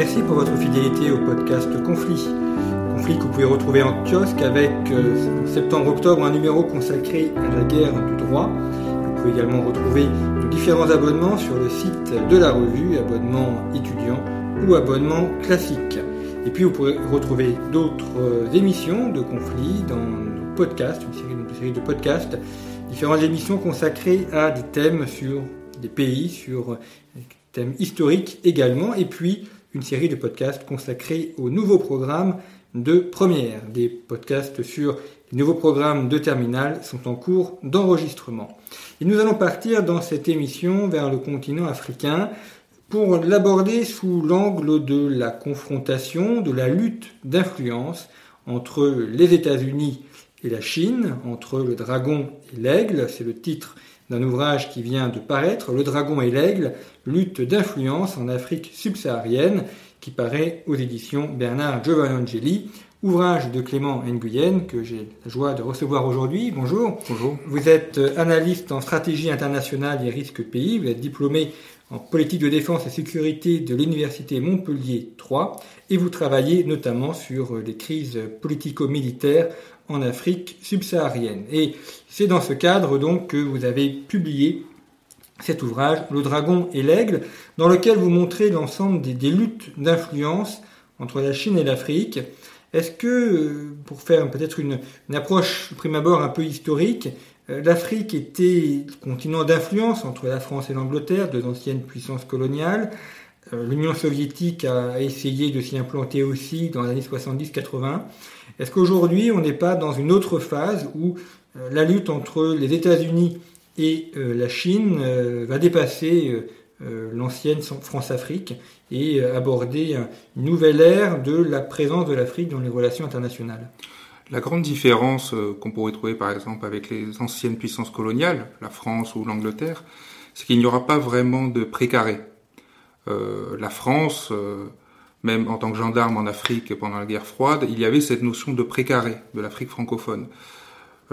Merci pour votre fidélité au podcast Conflit. Conflit que vous pouvez retrouver en kiosque avec euh, septembre-octobre un numéro consacré à la guerre du droit. Vous pouvez également retrouver nos différents abonnements sur le site de la revue, abonnement étudiant ou abonnement classique. Et puis vous pourrez retrouver d'autres euh, émissions de conflit dans nos podcasts, une série, une série de podcasts, différentes émissions consacrées à des thèmes sur des pays, sur des thèmes historiques également, et puis une série de podcasts consacrés aux nouveaux programmes de première. Des podcasts sur les nouveaux programmes de terminale sont en cours d'enregistrement. Et nous allons partir dans cette émission vers le continent africain pour l'aborder sous l'angle de la confrontation, de la lutte d'influence entre les États-Unis et la Chine, entre le dragon et l'aigle, c'est le titre d'un ouvrage qui vient de paraître, Le dragon et l'aigle, lutte d'influence en Afrique subsaharienne, qui paraît aux éditions Bernard Giovannangeli, ouvrage de Clément Nguyen que j'ai la joie de recevoir aujourd'hui. Bonjour. Bonjour. Vous êtes analyste en stratégie internationale et risques pays, vous êtes diplômé en politique de défense et sécurité de l'Université Montpellier 3 et vous travaillez notamment sur les crises politico-militaires en Afrique subsaharienne. Et c'est dans ce cadre donc que vous avez publié cet ouvrage, Le Dragon et l'Aigle, dans lequel vous montrez l'ensemble des, luttes d'influence entre la Chine et l'Afrique. Est-ce que, euh, pour faire peut-être une, approche prime abord un peu historique, euh, l'Afrique était continent d'influence entre la France et l'Angleterre, deux anciennes puissances coloniales. Euh, L'Union soviétique a essayé de s'y implanter aussi dans les années 70-80. Est-ce qu'aujourd'hui, on n'est pas dans une autre phase où la lutte entre les États-Unis et euh, la Chine euh, va dépasser euh, l'ancienne France-Afrique et aborder une nouvelle ère de la présence de l'Afrique dans les relations internationales? La grande différence qu'on pourrait trouver par exemple avec les anciennes puissances coloniales, la France ou l'Angleterre, c'est qu'il n'y aura pas vraiment de précaré. Euh, la France, même en tant que gendarme en Afrique pendant la guerre froide, il y avait cette notion de précaré de l'Afrique francophone.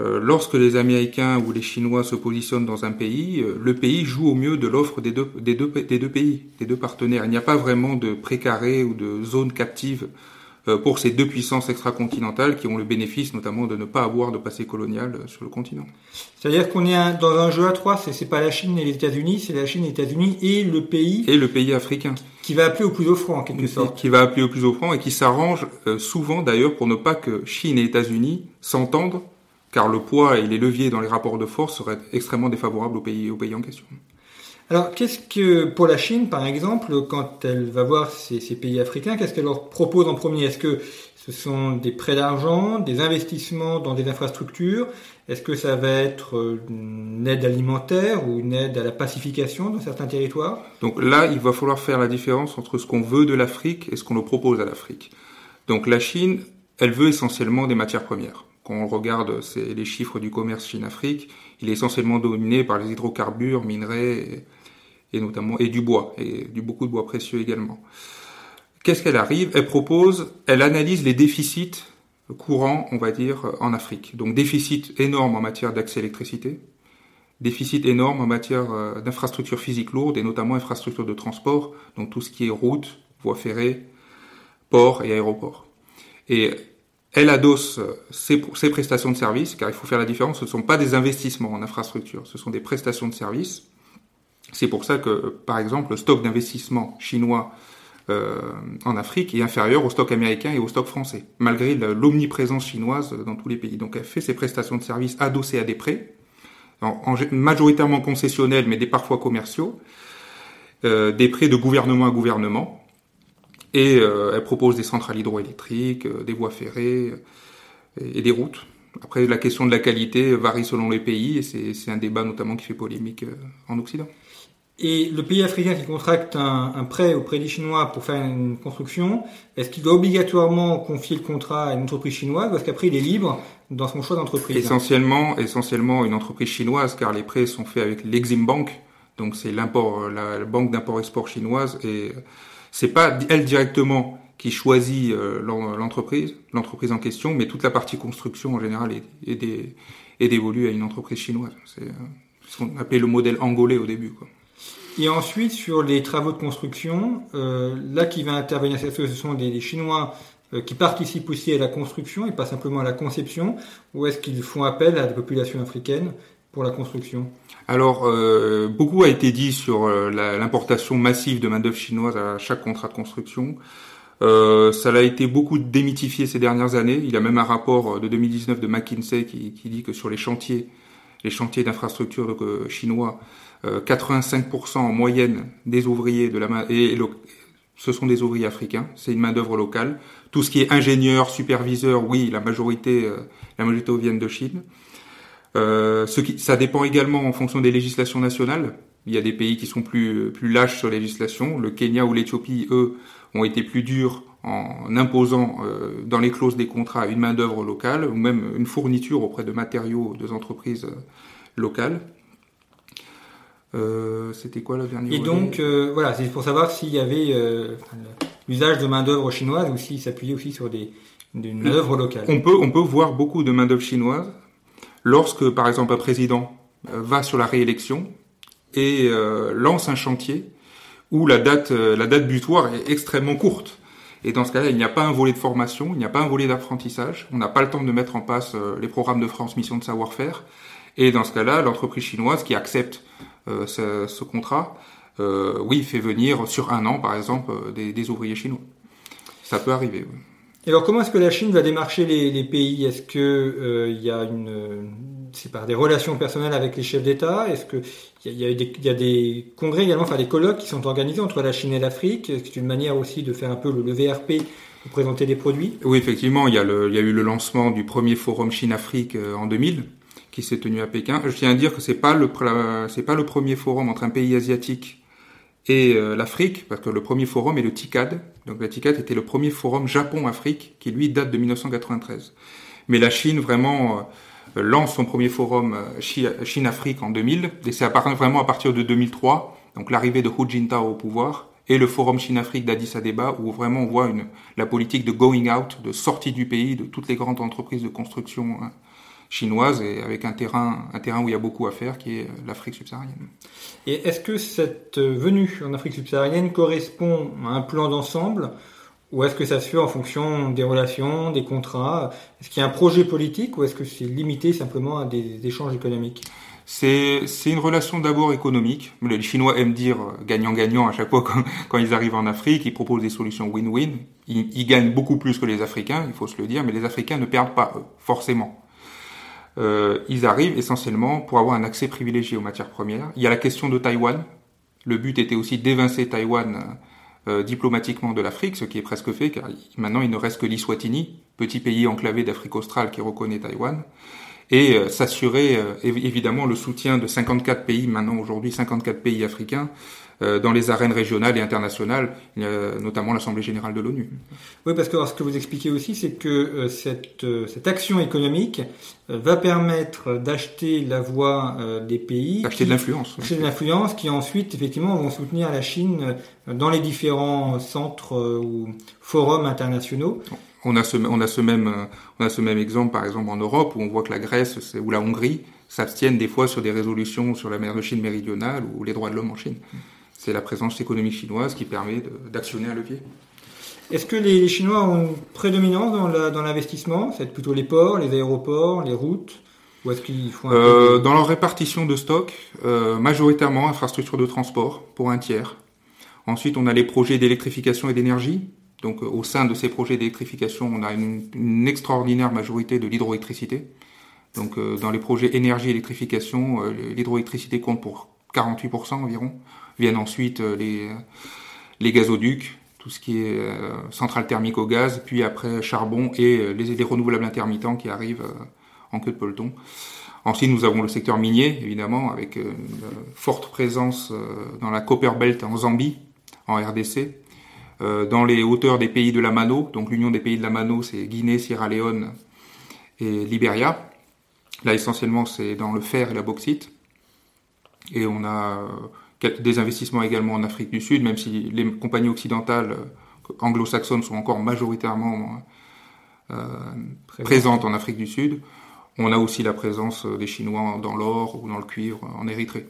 Euh, lorsque les Américains ou les Chinois se positionnent dans un pays, euh, le pays joue au mieux de l'offre des deux, pays, des deux partenaires. Il n'y a pas vraiment de précaré ou de zone captive euh, pour ces deux puissances extracontinentales qui ont le bénéfice notamment de ne pas avoir de passé colonial sur le continent. C'est-à-dire qu'on est dans un jeu à trois, c'est, pas la Chine et les États-Unis, c'est la Chine, les États-Unis et le pays. Et le pays africain. Qui va appeler au plus offrant en quelque sorte. Qui va appeler au plus offrant et qui s'arrange souvent d'ailleurs pour ne pas que Chine et États-Unis s'entendent car le poids et les leviers dans les rapports de force seraient extrêmement défavorables au pays, au pays en question. Alors, qu'est-ce que, pour la Chine, par exemple, quand elle va voir ces, pays africains, qu'est-ce qu'elle leur propose en premier? Est-ce que ce sont des prêts d'argent, des investissements dans des infrastructures? Est-ce que ça va être euh, une aide alimentaire ou une aide à la pacification dans certains territoires? Donc là, il va falloir faire la différence entre ce qu'on veut de l'Afrique et ce qu'on nous propose à l'Afrique. Donc la Chine, elle veut essentiellement des matières premières. Quand on regarde les chiffres du commerce Chine-Afrique, il est essentiellement dominé par les hydrocarbures, minerais et, notamment et du bois et du beaucoup de bois précieux également. Qu'est-ce qu'elle arrive? Elle propose, elle analyse les déficits courants, on va dire, en Afrique. Donc déficit énorme en matière d'accès à l'électricité, déficit énorme en matière euh, d'infrastructures physiques lourdes et notamment infrastructures de transport, donc tout ce qui est route, voies ferrées, ports et aéroports. Et elle adosse ses, prestations de services, car il faut faire la différence, ce ne sont pas des investissements en infrastructure, ce sont des prestations de services. C'est pour ça que, par exemple, le stock d'investissement chinois euh, en Afrique est inférieur au stock américain et au stock français, malgré l'omniprésence chinoise dans tous les pays. Donc elle fait ses prestations de services adossées à des prêts, en, majoritairement concessionnels, mais des parfois commerciaux, euh, des prêts de gouvernement à gouvernement, Et elle propose des centrales hydroélectriques, des voies ferrées et, des routes. Après, la question de la qualité varie selon les pays et c'est un débat notamment qui fait polémique en Occident. Et le pays africain qui contracte un, prêt auprès des Chinois pour faire une construction, est-ce qu'il doit obligatoirement confier le contrat à une entreprise chinoise parce qu'après il est libre dans son choix d'entreprise? Essentiellement, essentiellement une entreprise chinoise car les prêts sont faits avec l'Exim Bank, donc c'est l'import, la, banque d'import-export chinoise et c'est pas elle directement qui choisit euh, l'entreprise, l'entreprise en question, mais toute la partie construction en général est, est, est dévolue à une entreprise chinoise. C'est euh, ce qu'on appelait le modèle angolais au début. Quoi. Et ensuite, sur les travaux de construction, euh, là qui va intervenir, ce sont des, Chinois euh, qui participent aussi à la construction et pas simplement à la conception, ou est-ce qu'ils font appel à la population africaine pour la construction? Alors, euh, beaucoup a été dit sur l'importation massive de main-d'œuvre chinoise à chaque contrat de construction. ça a été beaucoup démythifié ces dernières années. Il y a même un rapport de 2019 de McKinsey qui dit que sur les chantiers, les chantiers d'infrastructure chinois, 85% euh, en moyenne des ouvriers de la main et ce sont des ouvriers africains, c'est une main d'œuvre locale. Tout ce qui est ingénieur, superviseur, oui, la majorité, euh, la majorité viennent de Chine. Euh, ce qui, ça dépend également en fonction des législations nationales. Il y a des pays qui sont plus plus lâches sur la législation. Le Kenya ou l'Éthiopie, eux, ont été plus durs en imposant euh, dans les clauses des contrats une main d'œuvre locale ou même une fourniture auprès de matériaux des entreprises locales. Euh, c'était quoi le dernier Et donc, euh, voilà, c'est pour savoir s'il y avait euh, l'usage de main-d'œuvre chinoise ou s'il s'appuyait aussi sur des, des main-d'œuvre locale. On peut, on peut voir beaucoup de main-d'œuvre chinoise lorsque, par exemple, un président va sur la réélection et lance un chantier où la date, la date butoir est extrêmement courte. Et dans ce cas-là, il n'y a pas un volet de formation, il n'y a pas un volet d'apprentissage, on n'a pas le temps de mettre en place les programmes de transmission de savoir-faire. Et dans ce cas-là, l'entreprise chinoise qui accepte euh, ce, contrat, euh, oui, fait venir sur un an, par exemple, euh, des, ouvriers chinois. Ça peut arriver. Et alors, comment est-ce que la Chine va démarcher les, pays? Est-ce que il y a une, c'est par des relations personnelles avec les chefs d'État Est-ce que il y, a, des, congrès également, enfin des colloques qui sont organisés entre la Chine et l'Afrique C'est une manière aussi de faire un peu le, VRP pour présenter des produits? Oui, effectivement, il y, a eu le lancement du premier forum Chine-Afrique en 2000 qui s'est tenu à Pékin. Je tiens à dire que c'est pas le c'est pas le premier forum entre un pays asiatique et euh, l'Afrique, parce que le premier forum est le TICAD. Donc le TICAD était le premier forum Japon-Afrique, qui lui date de 1993. Mais la Chine vraiment euh, lance son premier forum euh, Chine-Afrique en 2000, et c'est vraiment à partir de 2003, donc l'arrivée de Hu Jintao au pouvoir, et le forum Chine-Afrique d'Addis Abeba, où vraiment on voit la politique de going out, de sortie du pays de toutes les grandes entreprises de construction hein, chinoise et avec un terrain, un terrain où il y a beaucoup à faire qui est l'Afrique subsaharienne. Et est-ce que cette venue en Afrique subsaharienne correspond à un plan d'ensemble ou est-ce que ça se fait en fonction des relations, des contrats? Est-ce qu'il y a un projet politique ou est-ce que c'est limité simplement à des échanges économiques? C'est, une relation d'abord économique. Les Chinois aiment dire gagnant-gagnant à chaque fois quand, quand, ils arrivent en Afrique. Ils proposent des solutions win-win. Ils, ils, gagnent beaucoup plus que les Africains, il faut se le dire, mais les Africains ne perdent pas, eux, forcément euh, ils arrivent essentiellement pour avoir un accès privilégié aux matières premières. Il y a la question de Taïwan. Le but était aussi d'évincer Taïwan euh, diplomatiquement de l'Afrique, ce qui est presque fait, car maintenant il ne reste que l'Iswatini, petit pays enclavé d'Afrique australe qui reconnaît Taïwan, et euh, s'assurer euh, évidemment le soutien de 54 pays, maintenant aujourd'hui 54 pays africains, euh, dans les arènes régionales et internationales, notamment l'Assemblée générale de l'ONU. Oui, parce que ce que vous expliquez aussi, c'est que euh, cette, euh, cette action économique va permettre d'acheter la voix des pays. D'acheter de l'influence. D'acheter de l'influence qui ensuite, effectivement, vont soutenir la Chine dans les différents centres ou forums internationaux. On a, ce, on, a ce même, on a ce même exemple, par exemple, en Europe, où on voit que la Grèce ou la Hongrie s'abstiennent des fois sur des résolutions sur la mer de Chine méridionale ou les droits de l'homme en Chine c'est la présence économique chinoise qui permet d'actionner un levier. Est-ce que les Chinois ont une prédominance dans l'investissement? C'est plutôt les ports, les aéroports, les routes? Ou est-ce qu'ils font euh, Dans leur répartition de stock, euh, majoritairement infrastructure de transport pour un tiers. Ensuite, on a les projets d'électrification et d'énergie. Donc, euh, au sein de ces projets d'électrification, on a une, extraordinaire majorité de l'hydroélectricité. Donc, euh, dans les projets énergie-électrification, euh, l'hydroélectricité compte pour 48% environ viennent ensuite les, gazoducs, tout ce qui est centrale thermique au gaz, puis après charbon et les, les renouvelables intermittents qui arrivent en queue de peloton. Ensuite, nous avons le secteur minier, évidemment, avec une forte présence dans la Copper Belt en Zambie, en RDC, dans les hauteurs des pays de la Mano, donc l'union des pays de la Mano, c'est Guinée, Sierra Leone et Libéria. Là, essentiellement, c'est dans le fer et la bauxite. Et on a des investissements également en Afrique du Sud, même si les compagnies occidentales euh, anglo-saxonnes sont encore majoritairement euh, présentes en Afrique du Sud. On a aussi la présence des Chinois dans l'or ou dans le cuivre en Érythrée.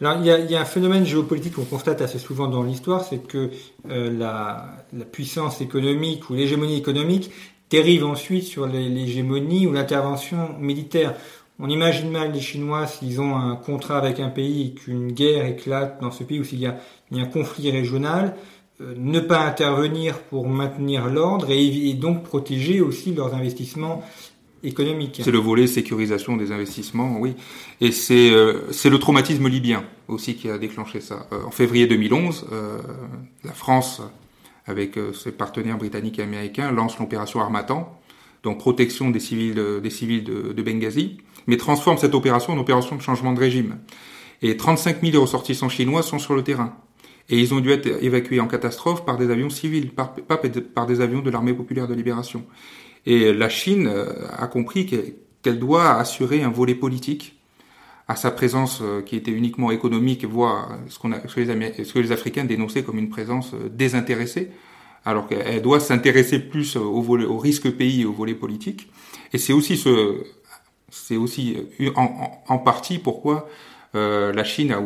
Alors, il y, a, il y, a, un phénomène géopolitique qu'on constate assez souvent dans l'histoire, c'est que euh, la, la, puissance économique ou l'hégémonie économique dérive ensuite sur l'hégémonie ou l'intervention militaire. On imagine mal les Chinois s'ils ont un contrat avec un pays et qu'une guerre éclate dans ce pays ou s'il y a, un conflit régional, euh, ne pas intervenir pour maintenir l'ordre et, donc protéger aussi leurs investissements économiques. C'est le volet sécurisation des investissements, oui. Et c'est euh, le traumatisme libyen aussi qui a déclenché ça. Euh, en février 2011, la France, avec ses partenaires britanniques et américains, lance l'opération Armatan, donc protection des civils, des civils de, de Benghazi mais transforme cette opération en opération de changement de régime. Et 35 000 ressortissants chinois sont sur le terrain. Et ils ont dû être évacués en catastrophe par des avions civils, pas par, des avions de l'armée populaire de libération. Et la Chine euh, a compris qu'elle doit assurer un volet politique à sa présence euh, qui était uniquement économique, voire ce, que les Africains dénonçaient comme une présence euh, désintéressée, alors qu'elle doit s'intéresser plus au, risque pays et au volet politique. Et c'est aussi ce, aussi en, partie pourquoi la Chine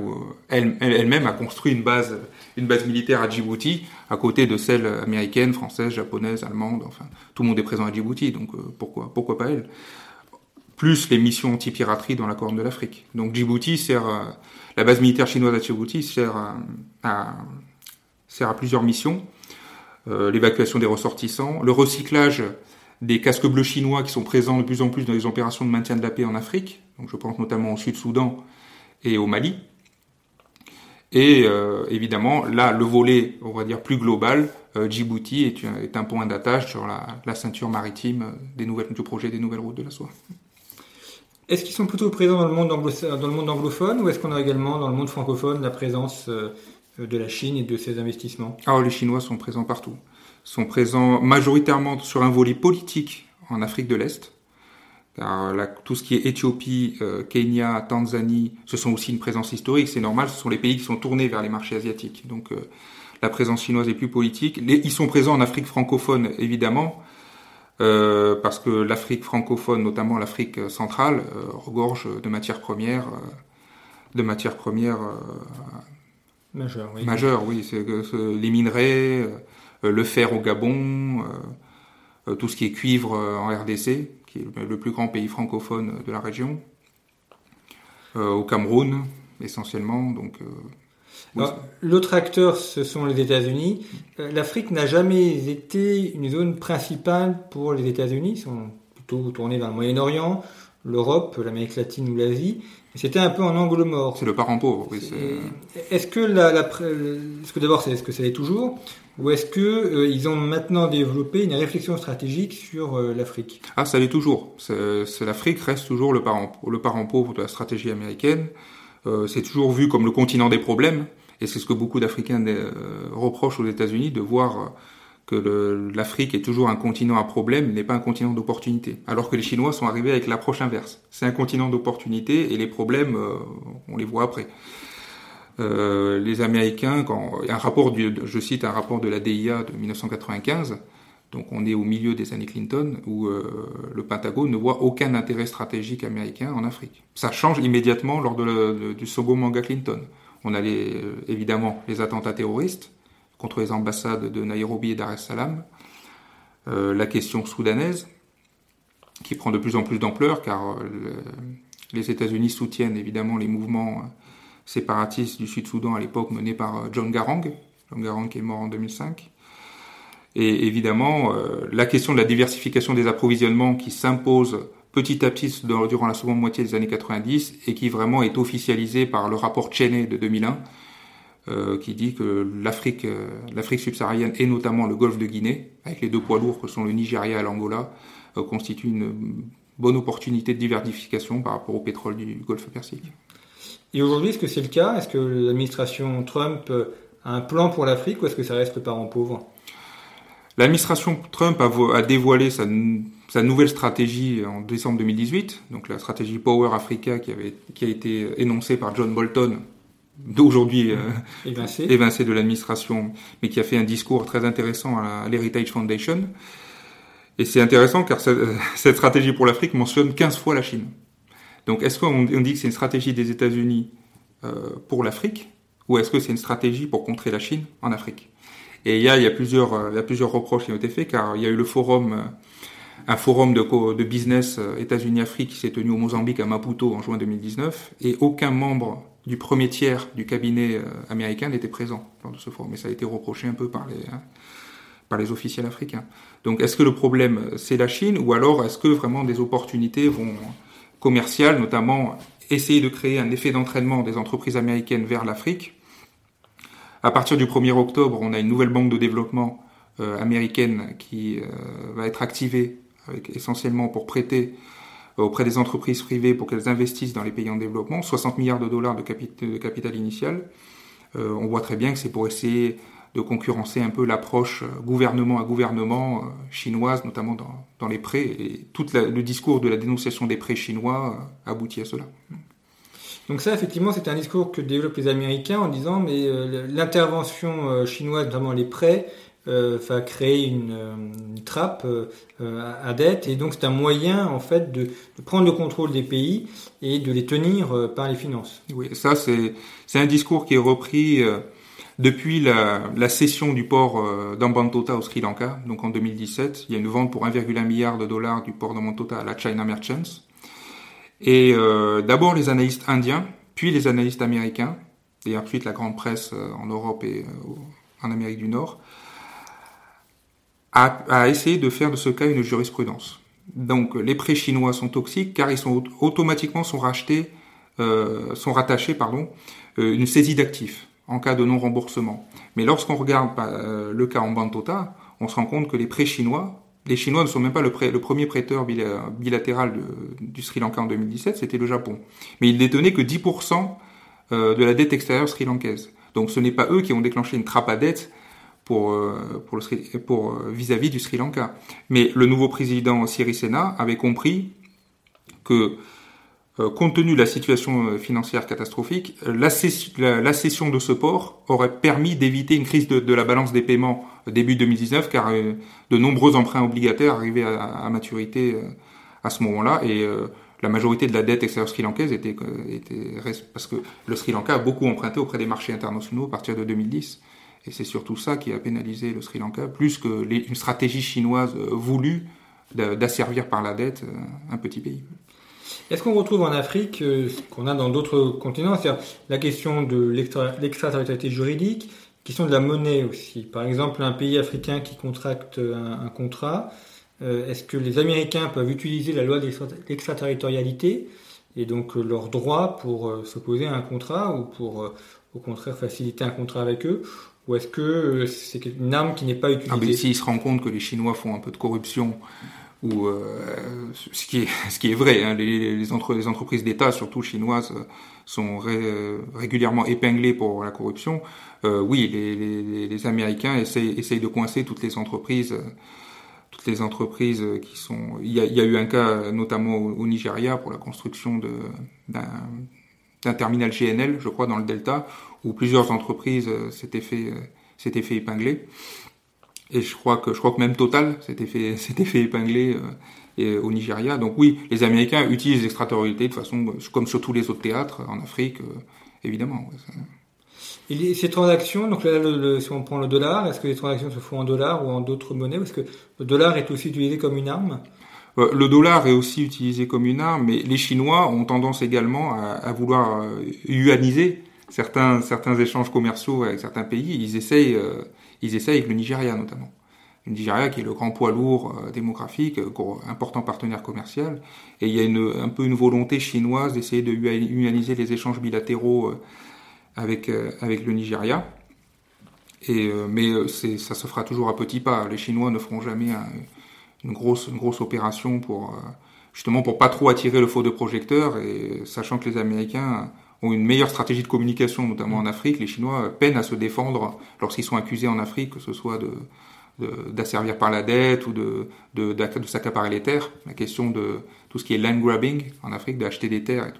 elle-même a construit une base, une base militaire à Djibouti, à côté de celles américaines, françaises, japonaises, allemandes. Enfin, tout le monde est présent à Djibouti, donc pourquoi, pourquoi pas elle? Plus les missions anti-piraterie dans la Corne de l'Afrique. Donc Djibouti sert, la base militaire chinoise à Djibouti sert à, sert plusieurs missions. l'évacuation des ressortissants, le recyclage des casques bleus chinois qui sont présents de plus en plus dans les opérations de maintien de la paix en Afrique. Donc je pense notamment au Sud-Soudan et au Mali. Et euh, évidemment, là, le volet, on va dire, plus global, euh, Djibouti est, est, un point d'attache sur la, la, ceinture maritime des nouvelles, du projet des nouvelles routes de la soie. Est-ce qu'ils sont plutôt présents dans le monde, anglo dans le monde anglophone ou est-ce qu'on a également dans le monde francophone la présence euh, de la Chine et de ses investissements? Ah, les Chinois sont présents partout sont présents majoritairement sur un volet politique en Afrique de l'Est. Car tout ce qui est Éthiopie, euh, Kenya, Tanzanie, ce sont aussi une présence historique, c'est normal, ce sont les pays qui sont tournés vers les marchés asiatiques. Donc euh, la présence chinoise est plus politique. ils sont présents en Afrique francophone, évidemment, euh, parce que l'Afrique francophone, notamment l'Afrique centrale, regorge de matières premières, de matières premières majeures. Oui, majeures, oui, c'est les minerais euh, le fer au Gabon, euh, euh, tout ce qui est cuivre en RDC, qui est le plus grand pays francophone de la région, au Cameroun essentiellement. Donc, L'autre acteur, ce sont les États-Unis. L'Afrique n'a jamais été une zone principale pour les États-Unis. Ils sont plutôt tournés vers le Moyen-Orient, l'Europe, l'Amérique latine ou l'Asie. C'était un peu en angle mort. C'est le parent pauvre, oui. Est-ce que, la, la, est-ce que d'abord, c'est, est-ce que ça l'est toujours Ou est-ce que euh, ils ont maintenant développé une réflexion stratégique sur euh, l'Afrique? Ah, ça l'est toujours. C'est, L'Afrique reste toujours le parent, le parent pauvre de la stratégie américaine. Euh, c'est toujours vu comme le continent des problèmes. Et c'est ce que beaucoup d'Africains reprochent aux États-Unis, de voir que l'Afrique est toujours un continent à problème, n'est pas un continent d'opportunité. Alors que les Chinois sont arrivés avec l'approche inverse. C'est un continent d'opportunité et les problèmes, euh, on les voit après. Euh, les Américains, quand un rapport, du, je cite un rapport de la DIA de 1995, donc on est au milieu des années Clinton, où euh, le Pentagone ne voit aucun intérêt stratégique américain en Afrique. Ça change immédiatement lors de du second manga Clinton. On a les, évidemment les attentats terroristes, contre les ambassades de Nairobi et Dar es Salaam, euh, la question soudanaise, qui prend de plus en plus d'ampleur, car euh, les États-Unis soutiennent évidemment les mouvements euh, séparatistes du Sud-Soudan à l'époque menés par John Garang, John Garang qui est mort en 2005. Et évidemment, la question de la diversification des approvisionnements qui s'impose petit à petit durant la seconde moitié des années 90 et qui vraiment est officialisée par le rapport Cheney de 2001, qui dit que l'Afrique, l'Afrique subsaharienne et notamment le golfe de Guinée, avec les deux poids lourds que sont le Nigeria et l'Angola, constituent une bonne opportunité de diversification par rapport au pétrole du golfe Persique. Et aujourd'hui, est-ce que c'est le cas? Est-ce que l'administration Trump a un plan pour l'Afrique ou est-ce que ça reste le parent pauvre? L'administration Trump a, dévoilé sa, nouvelle stratégie en décembre 2018, donc la stratégie Power Africa qui, avait, qui a été énoncée par John Bolton, d'aujourd'hui euh, évincé. de l'administration, mais qui a fait un discours très intéressant à l'Heritage Foundation. Et c'est intéressant car cette stratégie pour l'Afrique mentionne 15 fois la Chine. Donc est-ce qu'on dit que c'est une stratégie des États-Unis euh, pour l'Afrique ou est-ce que c'est une stratégie pour contrer la Chine en Afrique? Et il y a, il y a plusieurs, euh, il y a plusieurs reproches qui ont été faits, car il y a eu le forum, euh, un forum de, de business euh, États-Unis-Afrique qui s'est tenu au Mozambique à Maputo en juin 2019, et aucun membre du premier tiers du cabinet américain n'était présent lors de ce forum. Et ça a été reproché un peu par les, hein, par les officiels africains. Donc est-ce que le problème c'est la Chine, ou alors est-ce que vraiment des opportunités vont commerciales, notamment essayer de créer un effet d'entraînement des entreprises américaines vers l'Afrique? À partir du 1er octobre, on a une nouvelle banque de développement euh, américaine qui euh, va être activée essentiellement pour prêter euh, auprès des entreprises privées pour qu'elles investissent dans les pays en développement, 60 milliards de dollars de, capital initial. on voit très bien que c'est pour essayer de concurrencer un peu l'approche euh, gouvernement à gouvernement euh, chinoise, notamment dans, dans les prêts. Et tout le discours de la dénonciation des prêts chinois euh, aboutit à cela. Donc ça, effectivement, c'est un discours que développent les Américains en disant, mais l'intervention chinoise, notamment les prêts, va créer une, trappe à dette, et donc c'est un moyen, en fait, de, de, prendre le contrôle des pays et de les tenir par les finances. Oui, ça, c'est un discours qui est repris depuis la, la cession du port euh, d'Ambantota au Sri Lanka, donc en 2017, il y a une vente pour 1,1 milliard de dollars du port d'Ambantota à la China Merchants. Et euh, d'abord les analystes indiens, puis les analystes américains, et ensuite la grande presse euh, en Europe et en Amérique du Nord, a, a, essayé de faire de ce cas une jurisprudence. Donc les prêts chinois sont toxiques car ils sont automatiquement sont rachetés, euh, sont rattachés pardon, une saisie d'actifs en cas de non-remboursement. Mais lorsqu'on regarde euh, le cas en Bantota, on se rend compte que les prêts chinois, les Chinois ne sont même pas le, le premier prêteur bilatéral du Sri Lanka en 2017, c'était le Japon. Mais ils détenaient que 10% euh, de la dette extérieure sri-lankaise. Donc ce n'est pas eux qui ont déclenché une trappe à dette pour, euh, pour, le, pour vis-à-vis du Sri Lanka. Mais le nouveau président Sirisena avait compris que euh, compte tenu de la situation euh, financière catastrophique, euh, la, cession, de ce port aurait permis d'éviter une crise de, la balance des paiements début 2019, car de nombreux emprunts obligataires arrivaient à, maturité à ce moment-là, et la majorité de la dette extérieure sri-lankaise était, était, parce que le Sri Lanka a beaucoup emprunté auprès des marchés internationaux à partir de 2010. Et c'est surtout ça qui a pénalisé le Sri Lanka, plus que une stratégie chinoise voulue d'asservir par la dette un petit pays. Est-ce qu'on retrouve en Afrique euh, ce qu'on a dans d'autres continents, c'est-à-dire la question de l'extraterritorialité juridique, la question de la monnaie aussi. Par exemple, un pays africain qui contracte un, contrat, euh, est-ce que les Américains peuvent utiliser la loi d'extraterritorialité et donc euh, leur droit pour s'opposer à un contrat ou pour au contraire faciliter un contrat avec eux ou est-ce que c'est une arme qui n'est pas utilisée ah, S'ils se rendent compte que les Chinois font un peu de corruption ou euh, ce qui est ce qui est vrai. Hein, les, les, entre, les entreprises d'État, surtout chinoises, sont régulièrement épinglées pour la corruption. Euh, oui, les, les, les, Américains essayent, essayent de coincer toutes les entreprises, toutes les entreprises qui sont. Il y a, il y a eu un cas notamment au, Nigeria pour la construction d'un terminal GNL, je crois, dans le Delta, où plusieurs entreprises s'étaient fait s'étaient fait épingler. Et je crois que je crois que même Total s'était fait s'était fait épingler euh, au Nigeria. Donc oui, les Américains utilisent l'extraterritorialité de façon comme sur tous les autres théâtres en Afrique, euh, évidemment. Et ces transactions, donc là, si on prend le dollar, est-ce que les transactions se font en dollars ou en d'autres monnaies Parce que le dollar est aussi utilisé comme une arme? Euh, le dollar est aussi utilisé comme une arme, mais les Chinois ont tendance également à, à vouloir yuaniser certains, certains échanges commerciaux avec certains pays. Ils essayent, ils essayent avec le Nigeria notamment. Le Nigeria qui est le grand poids lourd euh, démographique, euh, important partenaire commercial, et il y a une, un peu une volonté chinoise d'essayer de humaniser les échanges bilatéraux avec avec le Nigeria. Et mais ça se fera toujours à petits pas. Les Chinois ne feront jamais une grosse une grosse opération pour justement pour pas trop attirer le faux de projecteur et sachant que les Américains ont une meilleure stratégie de communication, notamment en Afrique, les Chinois peinent à se défendre lorsqu'ils sont accusés en Afrique, que ce soit de d'asservir par la dette ou de, de, de, s'accaparer les terres. La question de tout ce qui est land grabbing en Afrique, d'acheter des terres.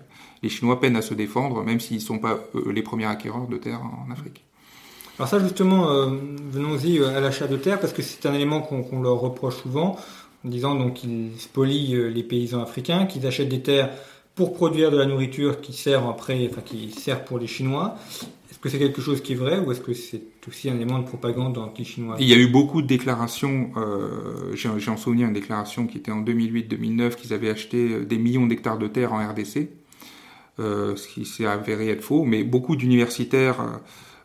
Les Chinois peinent à se défendre, même s'ils ne sont pas les premiers acquéreurs de terres en Afrique. Alors ça justement, euh, venons-y euh, à l'achat de terres, parce que c'est un élément qu'on leur reproche souvent en disant donc qu'ils spolient euh, les paysans africains, qu'ils achètent des terres pour produire de la nourriture qui sert après, enfin qui sert pour les Chinois. Est-ce que c'est quelque chose qui est vrai ou est-ce que c'est aussi un élément de propagande anti-chinois Il y a eu beaucoup de déclarations. Euh, J'ai en souvenir une déclaration qui était en 2008-2009 qu'ils avaient acheté euh, des millions d'hectares de terre en RDC, euh, ce qui s'est avéré être faux. Mais beaucoup d'universitaires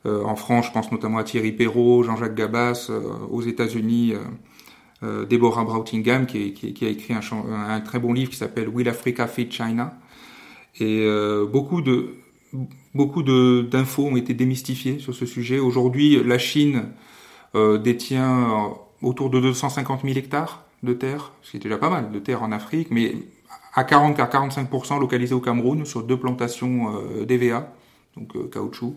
en France, je pense notamment à Thierry Perrault, Jean-Jacques Gabas, aux États-Unis. Euh, Deborah Brautingham qui, qui, a écrit un, un, très bon livre qui s'appelle Will Africa Feed China et euh, beaucoup de beaucoup d'infos ont été démystifiées sur ce sujet. Aujourd'hui, la Chine euh, détient autour de 250 000 hectares de terre, ce qui est déjà pas mal de terre en Afrique, mais à 40 à 45% localisés au Cameroun sur deux plantations d'EVA, donc caoutchouc.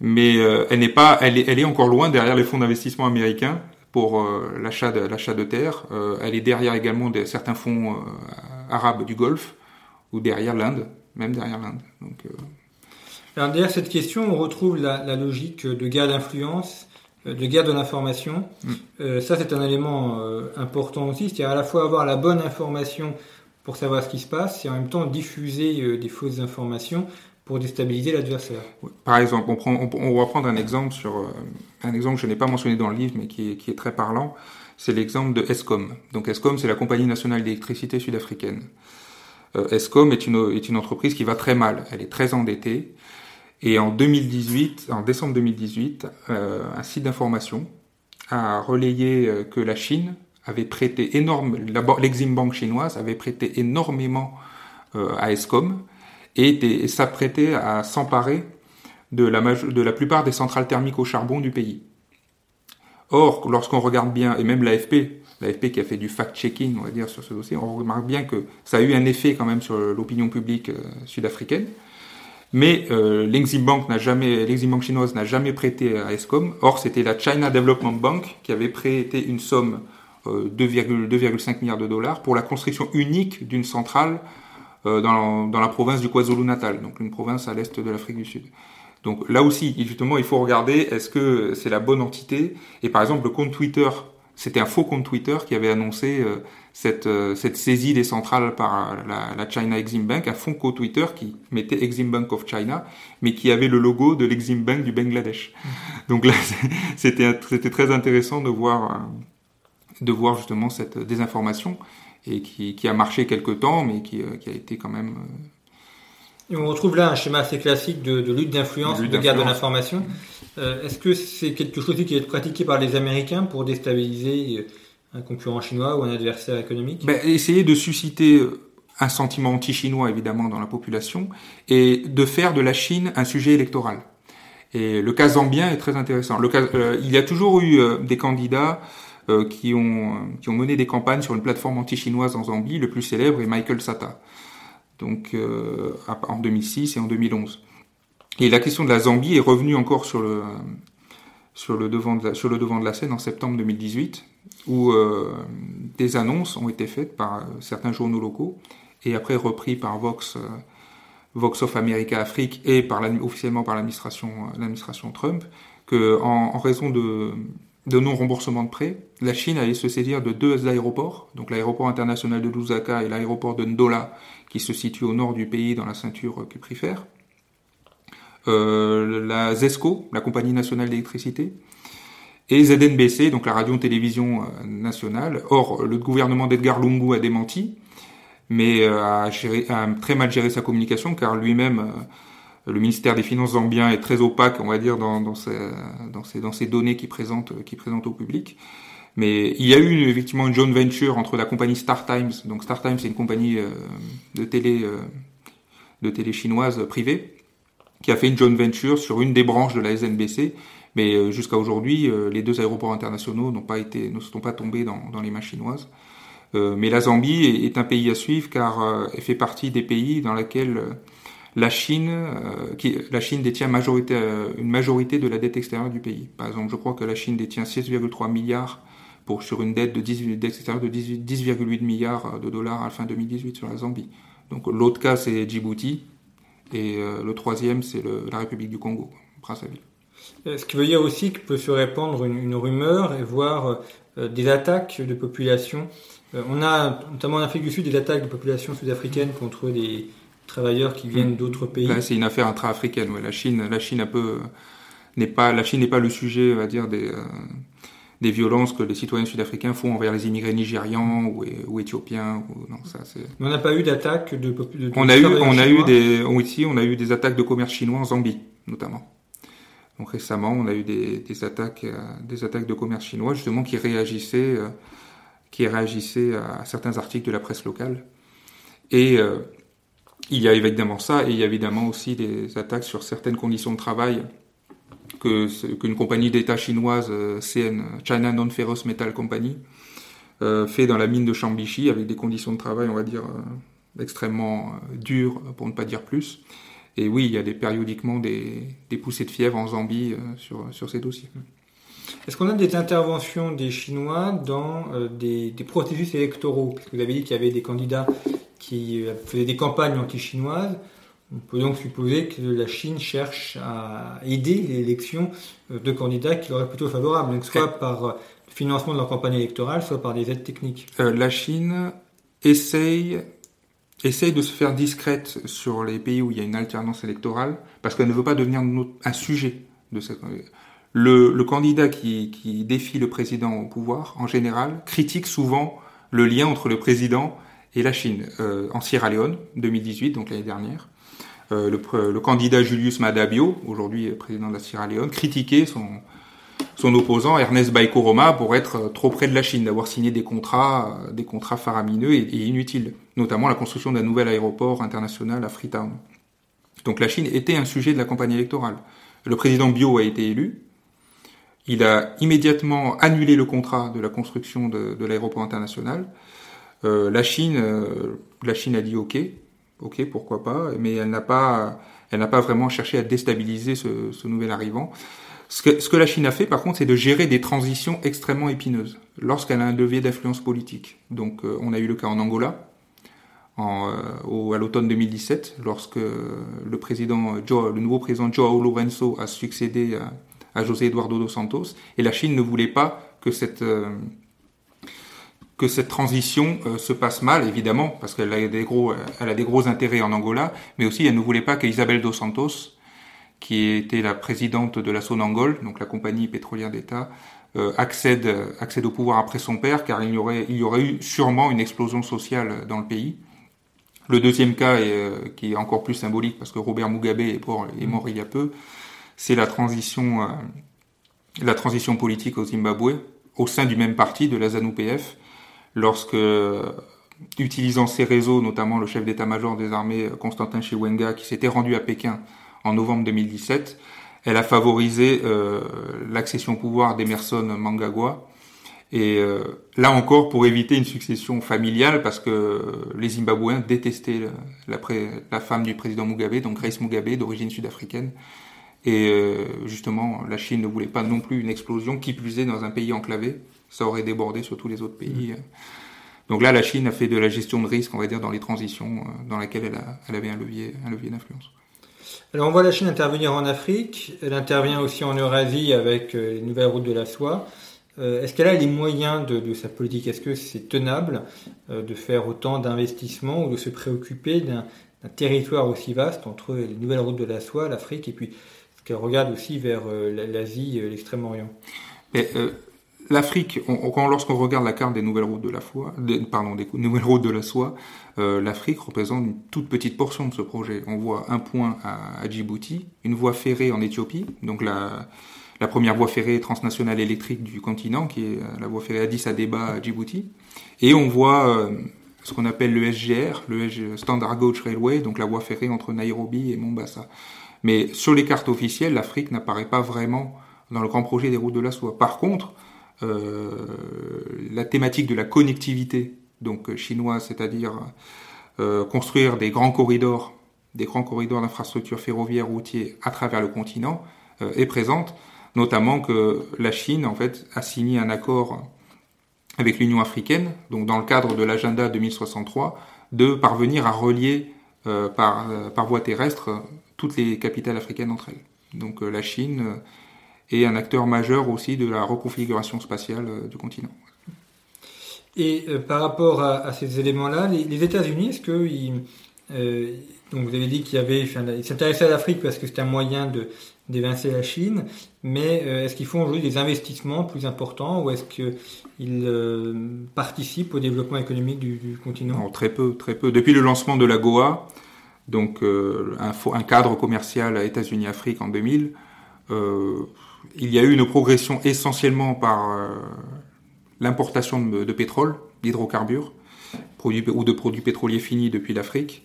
Mais elle n'est pas, elle est, elle est encore loin derrière les fonds d'investissement américains pour euh, l'achat de, l'achat de terre. Euh, elle est derrière également de, certains fonds euh, arabes du Golfe ou derrière l'Inde, même derrière l'Inde. Donc, Alors derrière cette question, on retrouve la, la logique de guerre d'influence, de guerre de l'information. Mm. ça, c'est un élément important aussi, c'est-à-dire à la fois avoir la bonne information pour savoir ce qui se passe et en même temps diffuser des fausses informations pour déstabiliser l'adversaire. Par exemple, on, va prendre un exemple sur euh, un exemple que je n'ai pas mentionné dans le livre, mais qui est, très parlant. C'est l'exemple de Escom. Donc Escom, c'est la compagnie nationale d'électricité sud-africaine. Euh, Escom est une, entreprise qui va très mal. Elle est très endettée. Et en 2018, en décembre 2018, euh, un site d'information a relayé euh, que la Chine avait prêté énorme, l'Exim chinoise avait prêté énormément à Escom et, s'apprêter à s'emparer de la, de la plupart des centrales thermiques au charbon du pays. Or, lorsqu'on regarde bien, et même l'AFP, l'AFP qui a fait du fact-checking, on va dire, sur ce dossier, on remarque bien que ça a eu un effet quand même sur l'opinion publique euh, sud-africaine. Mais euh, Bank n'a chinoise n'a jamais prêté à Escom. Or, c'était la China Development Bank qui avait prêté une somme euh, 2,5 milliards de dollars pour la construction unique d'une centrale euh, dans, dans, la province du KwaZulu-Natal, donc une province à l'est de l'Afrique du Sud. Donc là aussi, justement, il faut regarder est-ce que c'est la bonne entité? Et par exemple, le compte Twitter, c'était un faux compte Twitter qui avait annoncé euh, cette, euh, cette saisie des centrales par la, la, China Exim Bank, un faux compte Twitter qui mettait Exim Bank of China, mais qui avait le logo de l'Exim Bank du Bangladesh. Donc là, c'était c'était très intéressant de voir de voir justement cette désinformation et qui, qui, a marché quelque temps, mais qui, euh, qui, a été quand même. Euh, et on retrouve là un schéma assez classique de, de lutte d'influence, de, de guerre de l'information. Euh, Est-ce que c'est quelque chose qui est pratiqué par les Américains pour déstabiliser un concurrent chinois ou un adversaire économique? Ben, Essayer de susciter un sentiment anti-chinois évidemment dans la population et de faire de la Chine un sujet électoral. Et le cas zambien est très intéressant. Le cas, euh, il y a toujours eu des candidats euh, qui, ont, qui ont mené des campagnes sur une plateforme anti-chinoise en Zambie. Le plus célèbre est Michael Sata, donc euh, en 2006 et en 2011. Et la question de la Zambie est revenue encore sur le, sur le, devant, de la, sur le devant de la scène en septembre 2018, où euh, des annonces ont été faites par certains journaux locaux et après repris par Vox, Vox of America Afrique et par officiellement par l'administration, Trump, que en, en raison de, de non-remboursement de prêts, la Chine allait se saisir de deux aéroports, donc l'aéroport international de Lusaka et l'aéroport de Ndola, qui se situe au nord du pays dans la ceinture cuprifère. Euh, la ZESCO, la compagnie nationale d'électricité, et ZNBC, donc la radio-télévision euh, nationale. Or, le gouvernement d'Edgar Lungu a démenti, mais euh, a, très mal géré sa communication, car lui-même euh, le ministère des Finances zambien est très opaque, on va dire, dans, dans, ces données qu'il présente, au public. Mais il y a eu effectivement une joint venture entre la compagnie Star Times, donc Star Times c'est une compagnie euh, de télé euh, de télé chinoise privée, qui a fait une joint venture sur une des branches de la SNBC. Mais jusqu'à aujourd'hui, les deux aéroports internationaux pas été, ne sont pas tombés dans, les mains chinoises. mais la Zambie est, un pays à suivre car elle fait partie des pays dans lesquels la Chine, euh, qui, la Chine détient euh, une majorité de la dette extérieure du pays. Par exemple, je crois que la Chine détient 6,3 milliards sur une dette de 10, dette extérieure de 10,8 milliards de dollars à la fin 2018 sur la Zambie. Donc l'autre cas, c'est Djibouti, et euh, le troisième, c'est la République du Congo, Brazzaville. Ce qui veut dire aussi qu'il peut se répandre une, une rumeur et voir des attaques de population? on a notamment en Afrique du Sud des attaques de population sud-africaine contre des, travailleurs qui viennent d'autres pays. C'est une affaire intra-africaine. La Chine, la Chine un peu n'est pas, la Chine n'est pas le sujet, on va dire des euh, des violences que les citoyens sud-africains font envers les immigrés nigérians ou, ou éthiopiens. Ou, non, ça, c'est... Mais on n'a pas eu d'attaque de, de, On a eu, on a eu des, ici, on a eu des attaques de commerce chinois en Zambie, notamment. Donc récemment, on a eu des, des attaques, euh, des attaques de commerce chinois justement qui réagissaient, euh, qui réagissaient à certains articles de la presse locale. Et il y a évidemment ça, et il y a évidemment aussi des attaques sur certaines conditions de travail que qu'une compagnie d'État chinoise, euh, CN, China Non-Ferrous Metal Company, euh, fait dans la mine de Chambichi avec des conditions de travail, on va dire, euh, extrêmement dures, pour ne pas dire plus. Et oui, il y a périodiquement des, des poussées de fièvre en Zambie sur, sur ces dossiers. Est-ce qu'on a des interventions des Chinois dans des, processus électoraux? Vous avez dit qu'il y avait des candidats qui euh, faisait des campagnes anti-chinoises. On peut donc supposer que la Chine cherche à aider l'élection euh, de candidats qui leur plutôt favorables, donc soit par euh, le financement de leur campagne électorale, soit par des aides techniques. la Chine essaye, essaye de se faire discrète sur les pays où il y a une alternance électorale, parce qu'elle ne veut pas devenir un sujet de cette... Le, le candidat qui défie le président au pouvoir, en général, critique souvent le lien entre le président et la Chine. Euh, en Sierra Leone, 2018, donc l'année dernière, euh, le, le, candidat Julius Madabio, aujourd'hui président de la Sierra Leone, critiquait son, son opposant Ernest Baikoroma pour être trop près de la Chine, d'avoir signé des contrats, des contrats faramineux et, et, inutiles, notamment la construction d'un nouvel aéroport international à Freetown. Donc la Chine était un sujet de la campagne électorale. Le président Bio a été élu. Il a immédiatement annulé le contrat de la construction de, de l'aéroport international. Euh, la Chine, euh, la Chine a dit OK, OK, pourquoi pas, mais elle n'a pas, elle n'a pas vraiment cherché à déstabiliser ce, ce nouvel arrivant. Ce que, ce que, la Chine a fait, par contre, c'est de gérer des transitions extrêmement épineuses lorsqu'elle a un levier d'influence politique. Donc, euh, on a eu le cas en Angola, en, au, à l'automne 2017, lorsque le président, Joe, le nouveau président Joao Lourenço a succédé à, à, José Eduardo dos Santos, et la Chine ne voulait pas que cette que cette transition euh, se passe mal, évidemment, parce qu'elle a des gros, elle a des gros intérêts en Angola, mais aussi elle ne voulait pas qu'Isabel dos Santos, qui était la présidente de la Sonangol, donc la compagnie pétrolière d'État, euh, accède, accède au pouvoir après son père, car il y aurait, il y aurait eu sûrement une explosion sociale dans le pays. Le deuxième cas, est, euh, qui est encore plus symbolique, parce que Robert Mugabe est, est mort il y a peu, c'est la transition, la transition politique au Zimbabwe, au sein du même parti, de la ZANU-PF, lorsque, utilisant ses réseaux, notamment le chef d'état-major des armées Constantin Chiwenga, qui s'était rendu à Pékin en novembre 2017, elle a favorisé euh, l'accession au pouvoir d'Emerson Mangagwa. Et euh, là encore, pour éviter une succession familiale, parce que les Zimbabwéens détestaient la, femme du président Mugabe, donc Grace Mugabe, d'origine sud-africaine. Et euh, justement, la Chine ne voulait pas non plus une explosion, qui plus est dans un pays enclavé ça aurait débordé sur tous les autres pays. Donc là, la Chine a fait de la gestion de risque, on va dire, dans les transitions euh, dans laquelle elle, a, elle avait un levier, un levier d'influence. Alors on voit la Chine intervenir en Afrique, elle intervient aussi en Eurasie avec euh, les nouvelles routes de la soie. Euh, est-ce qu'elle a les moyens de, de sa politique? Est-ce que c'est tenable de faire autant d'investissements ou de se préoccuper d'un territoire aussi vaste entre les nouvelles routes de la soie, l'Afrique, et puis ce qu'elle regarde aussi vers l'Asie, l'extrême-orient? L'Afrique, lorsqu'on regarde la carte des nouvelles routes de la soie, pardon, des nouvelles routes de la soie, euh, l'Afrique représente une toute petite portion de ce projet. On voit un point à, Djibouti, une voie ferrée en Éthiopie, donc la, la première voie ferrée transnationale électrique du continent, qui est la voie ferrée Addis Abeba à Djibouti, et on voit euh, ce qu'on appelle le SGR, le Standard Gauge Railway, donc la voie ferrée entre Nairobi et Mombasa. Mais sur les cartes officielles, l'Afrique n'apparaît pas vraiment dans le grand projet des routes de la soie. Par contre, euh, la thématique de la connectivité, donc chinoise, c'est-à-dire euh, construire des grands corridors, des grands corridors d'infrastructures ferroviaires, routiers à travers le continent, euh, est présente, notamment que la Chine, en fait, a signé un accord avec l'Union africaine, donc dans le cadre de l'agenda 2063, de parvenir à relier par, par voie terrestre toutes les capitales africaines entre elles. Donc la Chine et un acteur majeur aussi de la reconfiguration spatiale euh, du continent. Et euh, par rapport à, ces éléments-là, les, États-Unis, est-ce que euh, donc vous avez dit qu'il y avait, ils s'intéressaient à l'Afrique parce que c'était un moyen de d'évincer la Chine, mais est-ce qu'ils font aujourd'hui des investissements plus importants ou est-ce qu'ils participent au développement économique du, continent? Non, Très peu, très peu. Depuis le lancement de la GOA, donc un, un, cadre commercial États-Unis-Afrique en 2000, il y a eu une progression essentiellement par euh, l'importation de, pétrole, d'hydrocarbures, ou de produits pétroliers finis depuis l'Afrique.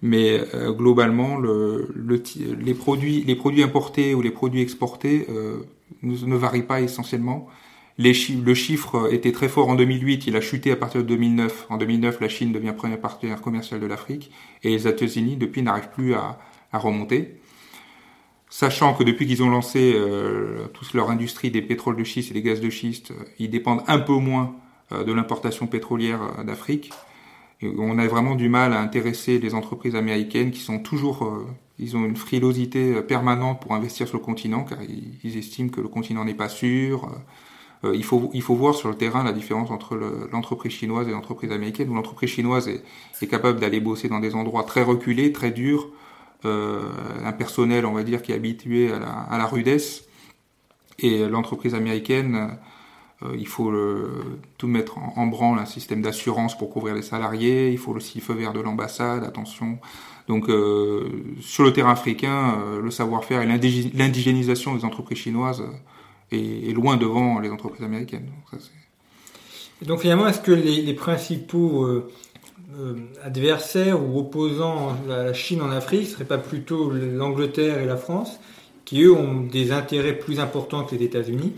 Mais euh, globalement, les, produits, importés ou les produits exportés euh, ne, varient pas essentiellement. le chiffre était très fort en 2008, il a chuté à partir de 2009. En 2009, la Chine devient premier partenaire commercial de l'Afrique et les États-Unis, depuis, n'arrivent plus à remonter sachant que depuis qu'ils ont lancé euh, toute leur industrie des pétroles de schiste et des gaz de schiste, euh, ils dépendent un peu moins euh, de l'importation pétrolière euh, d'Afrique. On a vraiment du mal à intéresser les entreprises américaines qui sont toujours, ils ont une frilosité permanente pour investir sur le continent car ils, estiment que le continent n'est pas sûr. il faut, il faut voir sur le terrain la différence entre l'entreprise chinoise et l'entreprise américaine. Où l'entreprise chinoise est, capable d'aller bosser dans des endroits très reculés, très durs, euh, un personnel, on va dire, qui est habitué à la, rudesse. Et l'entreprise américaine, euh, il faut tout mettre en, branle, un système d'assurance pour couvrir les salariés, il faut aussi le feu vert de l'ambassade, attention. Donc euh, sur le terrain africain, le savoir-faire et l'indigénisation des entreprises chinoises est, loin devant les entreprises américaines. Donc, finalement, est-ce que les, principaux euh, adversaires ou opposants à la Chine en Afrique ne serait pas plutôt l'Angleterre et la France, qui eux ont des intérêts plus importants que les États-Unis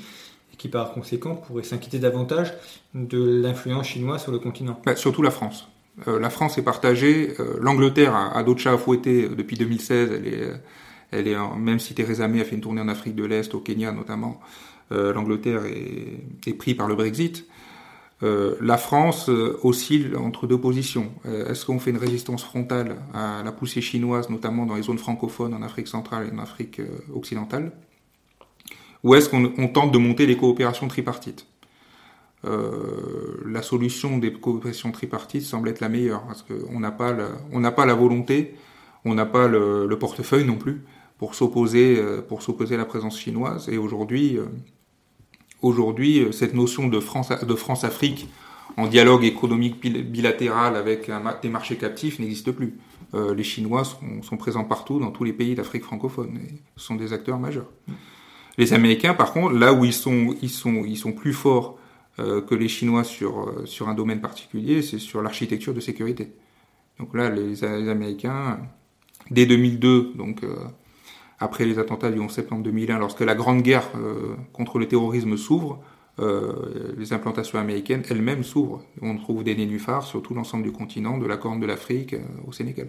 et qui par conséquent pourraient s'inquiéter davantage de l'influence chinoise sur le continent bah, Surtout la France. Euh, la France est partagée. Euh, L'Angleterre a, d'autres chats à fouetter depuis 2016. Elle est, même si Theresa May a fait une tournée en Afrique de l'Est, au Kenya notamment, l'Angleterre est, est pris par le Brexit. Euh, la France euh, oscille entre deux positions. Euh, est-ce qu'on fait une résistance frontale à la poussée chinoise, notamment dans les zones francophones en Afrique centrale et en Afrique occidentale? Ou est-ce qu'on tente de monter les coopérations tripartites? La solution des coopérations tripartites semble être la meilleure, parce qu'on n'a pas, la, volonté, on n'a pas le, le, portefeuille non plus pour s'opposer pour s'opposer à la présence chinoise. Et aujourd'hui, Aujourd'hui, euh, cette notion de France, de France-Afrique en dialogue économique bilatéral avec des marchés captifs n'existe plus. Euh, les Chinois sont, présents partout dans tous les pays d'Afrique francophone et sont des acteurs majeurs. Les Américains, par contre, là où ils sont, plus forts euh, que les Chinois sur, un domaine particulier, c'est sur l'architecture de sécurité. Donc là, les Américains, dès 2002, donc après les attentats du 11 septembre 2001, lorsque la grande guerre euh, contre le terrorisme s'ouvre, euh, les implantations américaines elles-mêmes s'ouvrent. On trouve des nénuphars sur tout l'ensemble du continent, de la Corne de l'Afrique euh, au Sénégal.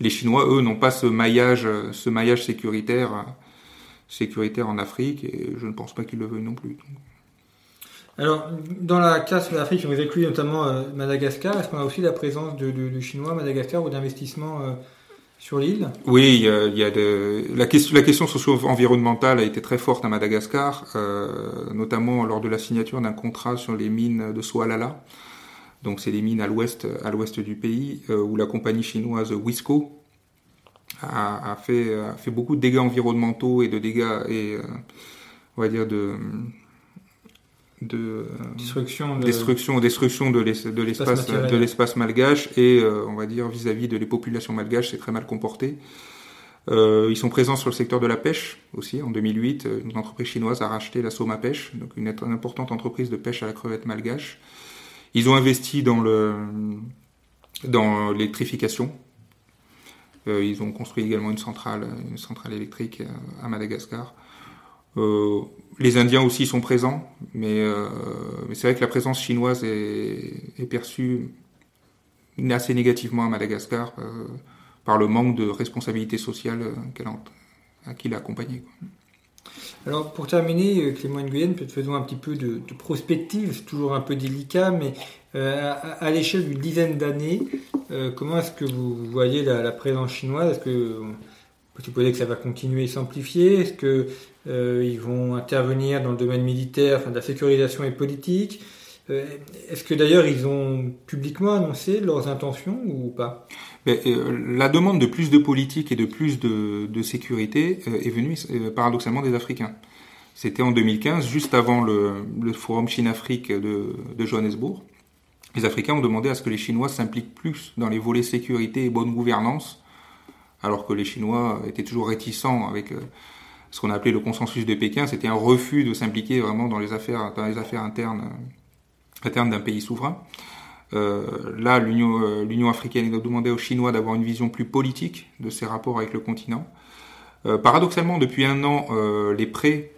Les Chinois, eux, n'ont pas ce maillage, sécuritaire, en Afrique, et je ne pense pas qu'ils le veuillent non plus. Alors, dans la classe de l'Afrique, vous inclut notamment Madagascar. Est-ce qu'on a aussi la présence de, de, Chinois à Madagascar ou d'investissements sur l'île? Oui, il y a, de... la, question, la question socio-environnementale a été très forte à Madagascar, euh, notamment lors de la signature d'un contrat sur les mines de Soalala. Donc c'est des mines à l'ouest, à l'ouest du pays, euh, où la compagnie chinoise Wisco a, a, fait, a fait beaucoup de dégâts environnementaux et de dégâts et euh, on va dire de de destruction de, destruction, destruction de l'espace de l'espace malgache et euh, on va dire vis-à-vis de les populations malgaches c'est très mal comporté. Euh, ils sont présents sur le secteur de la pêche aussi. En 2008, euh, une entreprise chinoise a racheté la Soma Pêche, donc une, une importante entreprise de pêche à la crevette malgache. Ils ont investi dans le dans l'électrification. ils ont construit également une centrale, une centrale électrique à Madagascar. Euh, les Indiens aussi sont présents, mais, euh, mais c'est vrai que la présence chinoise est, perçue assez négativement à Madagascar euh, par le manque de responsabilité sociale qu'elle qui l'a accompagnée. Alors pour terminer, Clément Nguyen, peut-être faisons un petit peu de, prospective, c'est toujours un peu délicat, mais à, à l'échelle d'une dizaine d'années, comment est-ce que vous voyez la, présence chinoise? Peut supposer que ça va continuer à s'amplifier? Est-ce que euh, vont intervenir dans le domaine militaire, enfin, de la sécurisation et politique? Euh, est-ce que d'ailleurs ils ont publiquement annoncé leurs intentions ou pas? Euh, La demande de plus de politique et de plus de, sécurité est venue paradoxalement des Africains. C'était en 2015, juste avant le, forum Chine-Afrique de, de, Johannesburg. Les Africains ont demandé à ce que les Chinois s'impliquent plus dans les volets sécurité et bonne gouvernance, alors que les Chinois étaient toujours réticents avec ce qu'on a appelé le consensus de Pékin, c'était un refus de s'impliquer vraiment dans les affaires, affaires internes, d'un pays souverain. Euh, là, l'Union, euh, africaine a demandé aux Chinois d'avoir une vision plus politique de ses rapports avec le continent. Euh, paradoxalement, depuis un an, euh, les prêts,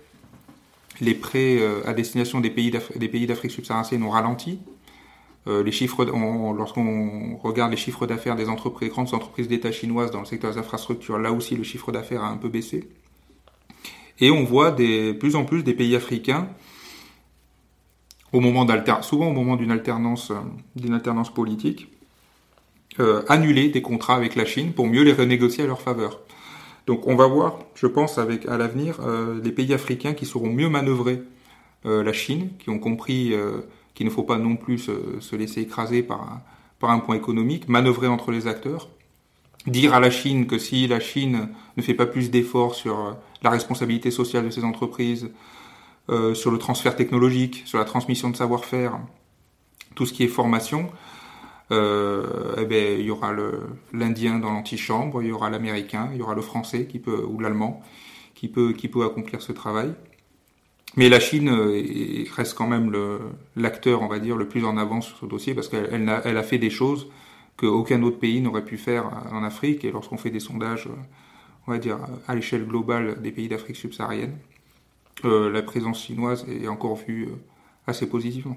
euh, à destination des pays d'Afrique subsaharienne ont ralenti. Les chiffres, lorsqu'on regarde les chiffres d'affaires des entreprises, grandes entreprises d'État chinoises dans le secteur des infrastructures, là aussi le chiffre d'affaires a un peu baissé. Et on voit de plus en plus des pays africains, au moment souvent au moment d'une alternance, euh, politique, euh, annuler des contrats avec la Chine pour mieux les renégocier à leur faveur. Donc on va voir, je pense, à l'avenir, euh, des pays africains qui sauront mieux manœuvrer la Chine, qui ont compris qu'il ne faut pas non plus se, laisser écraser par par un point économique, manœuvrer entre les acteurs, dire à la Chine que si la Chine ne fait pas plus d'efforts sur la responsabilité sociale de ces entreprises, euh, sur le transfert technologique, sur la transmission de savoir-faire, tout ce qui est formation, euh, eh ben, il y aura l'Indien dans l'antichambre, il y aura l'Américain, il y aura le Français qui peut ou l'Allemand qui peut qui peut accomplir ce travail. Mais la Chine euh, reste quand même l'acteur, on va dire, le plus en avance sur ce dossier parce qu'elle elle a, fait des choses qu'aucun autre pays n'aurait pu faire en Afrique. Et lorsqu'on fait des sondages on va dire, à l'échelle globale des pays d'Afrique subsaharienne, euh, la présence chinoise est encore vue euh, assez positivement.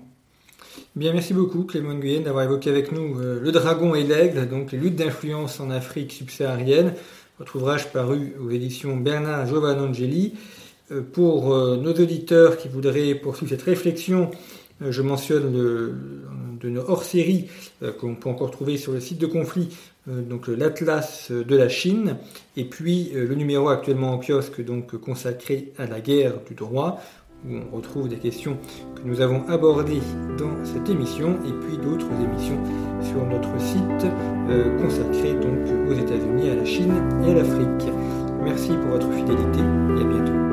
Bien, merci beaucoup Clément Nguyen d'avoir évoqué avec nous euh, Le Dragon et l'Aigle, donc les luttes d'influence en Afrique subsaharienne, votre ouvrage paru aux éditions Bernard Giovannangeli. Pour nos auditeurs qui voudraient poursuivre cette réflexion, je mentionne de nos hors-séries qu'on peut encore trouver sur le site de Conflit euh, donc l'Atlas de la Chine, et puis euh, le numéro actuellement en kiosque donc consacré à la guerre du droit, où on retrouve des questions que nous avons abordées dans cette émission, et puis d'autres émissions sur notre site euh, consacré donc aux États-Unis, à la Chine et à l'Afrique. Merci pour votre fidélité et à bientôt.